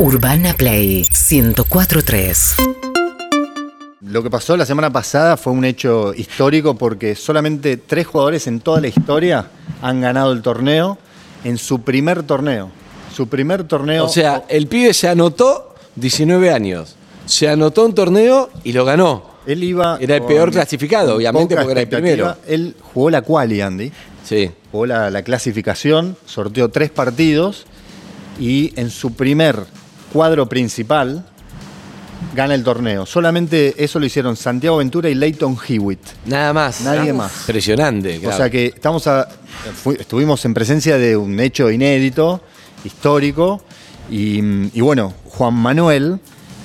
Urbana Play 1043. Lo que pasó la semana pasada fue un hecho histórico porque solamente tres jugadores en toda la historia han ganado el torneo en su primer torneo. Su primer torneo. O sea, el pibe se anotó 19 años. Se anotó un torneo y lo ganó. él iba. Era el peor clasificado, obviamente, porque era el primero. Él jugó la quali, Andy. Sí. Jugó la, la clasificación, sorteó tres partidos y en su primer cuadro principal gana el torneo. Solamente eso lo hicieron Santiago Ventura y Leighton Hewitt. Nada más. Nadie más. Impresionante. O sea que estamos a- fu- estuvimos en presencia de un hecho inédito, histórico, y, y bueno, Juan Manuel.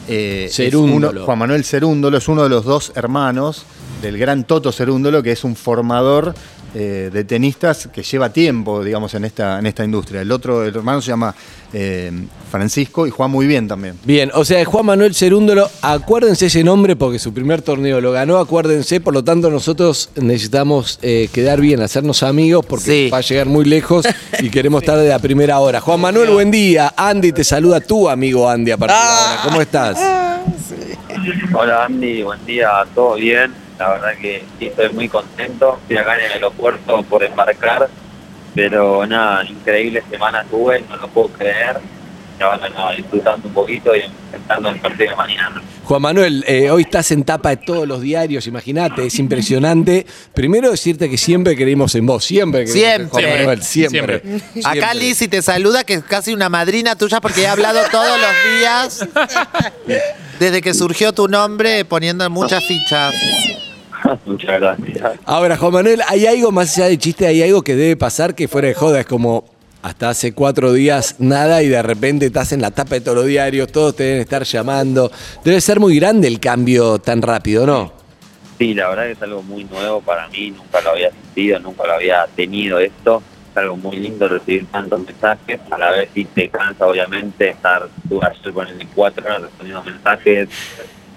eh, Cerúndolo. uno- Juan Manuel Cerúndolo es uno de los dos hermanos del gran Toto Cerúndolo, que es un formador eh, de tenistas que lleva tiempo, digamos, en esta, en esta industria. El otro el hermano se llama eh, Francisco y juega muy bien también. Bien, o sea, Juan Manuel Cerúndolo, acuérdense ese nombre porque su primer torneo lo ganó, acuérdense, por lo tanto nosotros necesitamos eh, quedar bien, hacernos amigos porque Sí. va a llegar muy lejos y queremos estar de la primera hora. Juan Manuel, buen día. Andy te saluda tu amigo Andy a partir de ahora. ¿Cómo estás? Hola Andy, buen día, todo bien. La verdad que sí, estoy muy contento. Estoy acá en el aeropuerto por embarcar, pero nada, increíble semana tuve, no lo puedo creer. Ahora nada, disfrutando un poquito y enfrentando el partido de mañana. Juan Manuel, eh, hoy estás en tapa de todos los diarios, imagínate, es impresionante. Primero decirte que siempre creímos en vos, siempre creímos en Siempre. Juan Manuel, siempre. Acá Siempre. Lizzy te saluda, que es casi una madrina tuya porque he hablado todos los días desde que surgió tu nombre poniendo muchas fichas. Muchas gracias. Ahora, Juan Manuel, hay algo más allá de chiste, hay algo que debe pasar que fuera de joda, es como hasta hace cuatro días nada y de repente estás en la tapa de todos los diarios, todos te deben estar llamando. Debe ser muy grande el cambio tan rápido, ¿no? Sí, la verdad que es algo muy nuevo para mí, nunca lo había sentido, nunca lo había tenido esto. Es algo muy lindo recibir tantos mensajes, a la vez sí te cansa obviamente estar tú ayer con el cuatro horas respondiendo mensajes,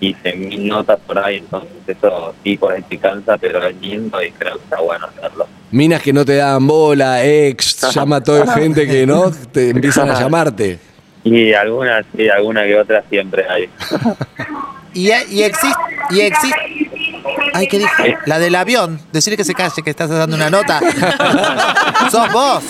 hice mil notas por ahí, entonces eso sí por ahí te cansa, pero es lindo y creo que está bueno hacerlo. Minas que no te daban bola, ex, llama a toda gente que no, te empiezan a llamarte. Y algunas, sí, alguna que otra siempre hay. Y, y existe. Y existe. Ay, ¿qué dijo? La del avión. Decirle que se calle, que estás dando una nota. Sos vos.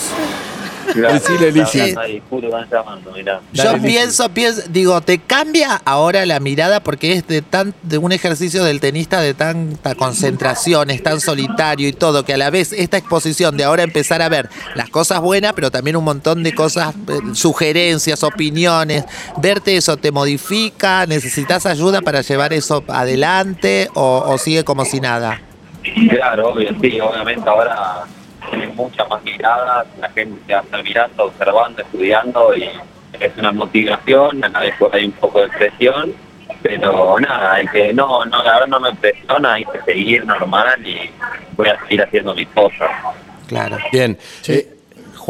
Decile, Lizzy. Están ahí, puro, van llamando, mirá. Yo Dale, pienso, pienso, digo, te cambia ahora la mirada porque es de tan, de un ejercicio del tenista de tanta concentración, es tan solitario y todo, que a la vez esta exposición de ahora empezar a ver las cosas buenas, pero también un montón de cosas, eh, sugerencias, opiniones, verte eso te modifica, necesitas ayuda para llevar eso adelante o, o sigue como si nada. Claro, obvio, sí, obviamente ahora tienes muchas más miradas, la gente a estar mirando, observando, estudiando y es una motivación, a la vez ahí un poco de presión, pero nada, el que no, no, la verdad no me presiona, hay que seguir normal y voy a seguir haciendo mis cosas. Claro. Bien. Eh,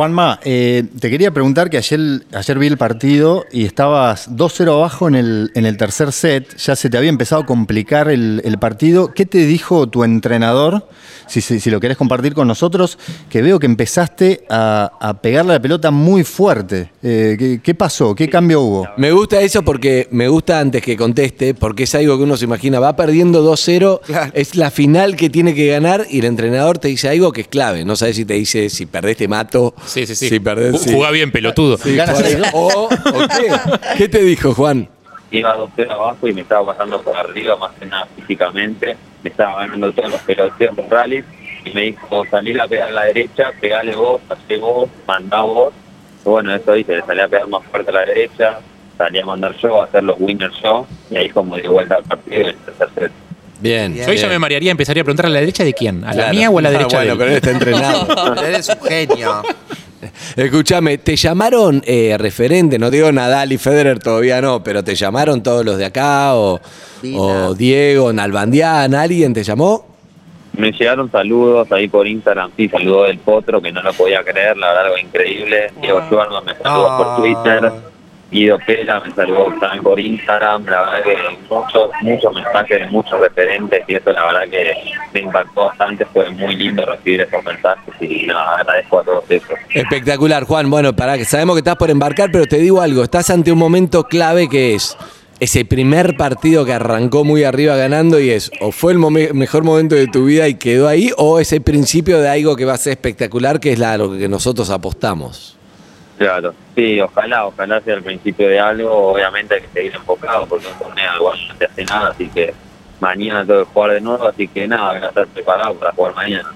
Juanma, eh, te quería preguntar que ayer, ayer vi el partido y estabas 2-0 abajo en el, en el tercer set, ya se te había empezado a complicar el, el partido. ¿Qué te dijo tu entrenador, si, si- si lo querés compartir con nosotros, que veo que empezaste a, a pegarle la pelota muy fuerte? Eh, ¿qué, qué pasó? ¿Qué cambio hubo? Me gusta eso porque me gusta antes que conteste, porque es algo que uno se imagina, va perdiendo 2-0, Claro. es la final que tiene que ganar y el entrenador te dice algo que es clave. No sabes si te dice si perdés te mato, Sí, sí, sí. si perdés. Ju- sí. Jugá bien, pelotudo. Sí, Ganas por ahí. seis, o, o qué. ¿Qué te dijo, Juan? Iba 2-0 abajo y me estaba pasando por arriba, más que nada físicamente, me estaba ganando todos los peloteos, los rallies, y me dijo, salir a pegar a la derecha, pegale vos, hacé vos, mandá vos. Y bueno, eso hice, le salí a pegar más fuerte a la derecha, salí a mandar yo, a hacer los winners yo, y ahí como de vuelta al partido en el tercer set. Bien. Bien. Yo ahí ya me marearía, empezaría a preguntar a la derecha de quién, a la Claro. mía o a la Ah, derecha bueno, de pero él? él está entrenado. Eres un genio. Escúchame, ¿te llamaron eh, referente? No digo Nadal y Federer todavía no, pero ¿te llamaron todos los de acá? ¿O, Diego, Nalbandián? ¿Alguien te llamó? Me llegaron saludos ahí por Instagram, sí, saludó del Potro, que no lo podía creer, la verdad algo increíble. Diego Schwarman me saludó Ah. por Twitter. Guido Pera me saludó también por Instagram, la verdad que muchos, muchos mensajes muchos referentes y eso la verdad que me impactó bastante, fue muy lindo recibir esos mensajes y agradezco a todos eso. Espectacular, Juan. Bueno, para que sabemos que estás por embarcar, pero te digo algo, estás ante un momento clave que es ese primer partido que arrancó muy arriba ganando y es o fue el mejor momento de tu vida y quedó ahí o es el principio de algo que va a ser espectacular que es la, lo que nosotros apostamos. Claro, sí, ojalá, ojalá sea el principio de algo, obviamente hay que seguir enfocado porque un torneo igual no te hace nada, así que mañana tengo que jugar de nuevo, así que nada, voy a estar preparado para jugar mañana.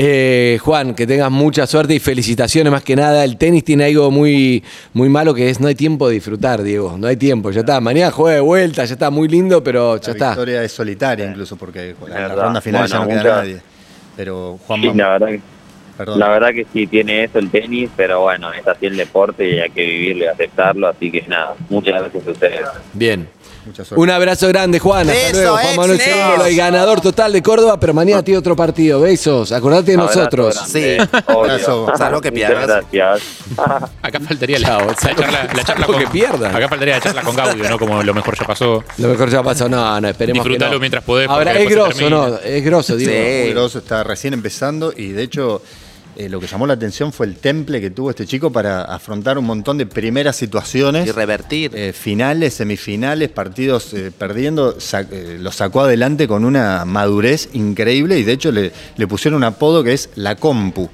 Eh, Juan, que tengas mucha suerte y felicitaciones más que nada. El tenis tiene algo muy, muy malo que es no hay tiempo de disfrutar, Diego. No hay tiempo, ya está. Mañana juega de vuelta, ya está muy lindo, pero ya La está. victoria es solitaria incluso porque en la, ronda final ya no Bueno, queda muchas- nadie. Pero Juan Sí, la verdad que perdón. La verdad que sí tiene eso el tenis, pero bueno, es así el deporte y hay que vivirlo y aceptarlo, así que nada, muchas gracias a ustedes. Bien. Un abrazo grande, Juan. Hasta luego. Juan Manuel. Segundo, el ganador total de Córdoba, pero mañana tiene otro partido. Besos. Acordate de Abrazo nosotros. grande, Sí. obvio. Abrazo. Salvo que pierdas. gracias. Acá faltaría la, la charla, la charla con que pierdan. Acá faltaría la charla con Gaudio, ¿no? Como lo mejor ya pasó. Lo mejor ya pasó. No, no, esperemos que Disfrútalo no. mientras podés, Ahora, es grosso. ¿no? Es grosso, digo. Sí. Muy grosso, está recién empezando y de hecho eh, lo que llamó la atención fue el temple que tuvo este chico para afrontar un montón de primeras situaciones. Y revertir. eh, finales, semifinales, partidos eh, perdiendo, sa- eh, lo sacó adelante con una madurez increíble y de hecho le, le pusieron un apodo que es la compu.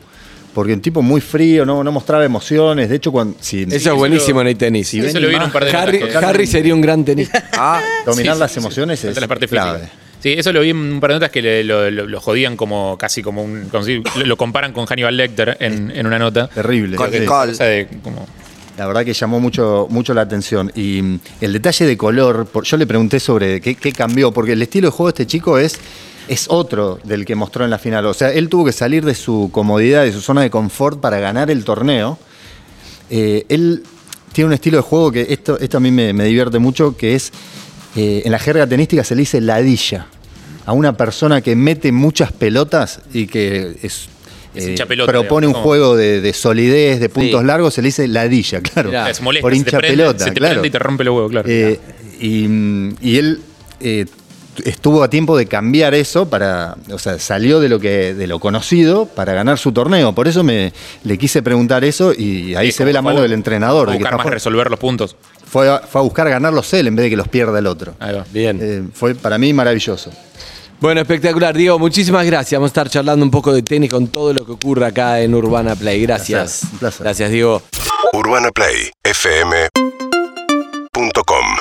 Porque un tipo muy frío, no, no mostraba emociones. De hecho, cuando, si, Eso es buenísimo en el tenis. Si Eso ven lo vi en un par de Harry, sería un gran tenista. Ah, dominar Sí, las sí, emociones Falta es la parte clave. física. Sí, eso lo vi en un par de notas que le- lo, lo- lo jodían como casi como un. como si- lo, lo comparan con Hannibal Lecter en, en una nota. Terrible. Con sí. Nicole. O sea, de como- La verdad que llamó mucho, mucho la atención. Y mm, el detalle de color, por- yo le pregunté sobre qué, qué cambió, porque el estilo de juego de este chico es, es otro del que mostró en la final. O sea, él tuvo que salir de su comodidad, de su zona de confort para ganar el torneo. Eh, él tiene un estilo de juego que esto, esto a mí me, me divierte mucho, que es, eh, en la jerga tenística se le dice ladilla. A una persona que mete muchas pelotas y que es, Es eh, hincha pelota, propone un juego de, de solidez, de puntos Sí. largos, se le dice ladilla, claro. Mirá. es molesta, por se te hincha prende, pelota, se te claro. prende y te rompe los huevos, claro. Eh, y, y él eh, estuvo a tiempo de cambiar eso para, o sea, salió de lo que de lo conocido para ganar su torneo. Por eso me le quise preguntar eso y ahí Sí, se ve la mano del entrenador. fue de que está más resolver los puntos. fue, a, fue a buscar ganarlos él en vez de que los pierda el otro. Ahí va. Bien. Eh, fue para mí maravilloso. Bueno, espectacular. Diego, muchísimas gracias. Vamos a estar charlando un poco de tenis con todo lo que ocurre acá en Urbana Play. Gracias. Un placer. Gracias, Diego. UrbanaPlayFM.com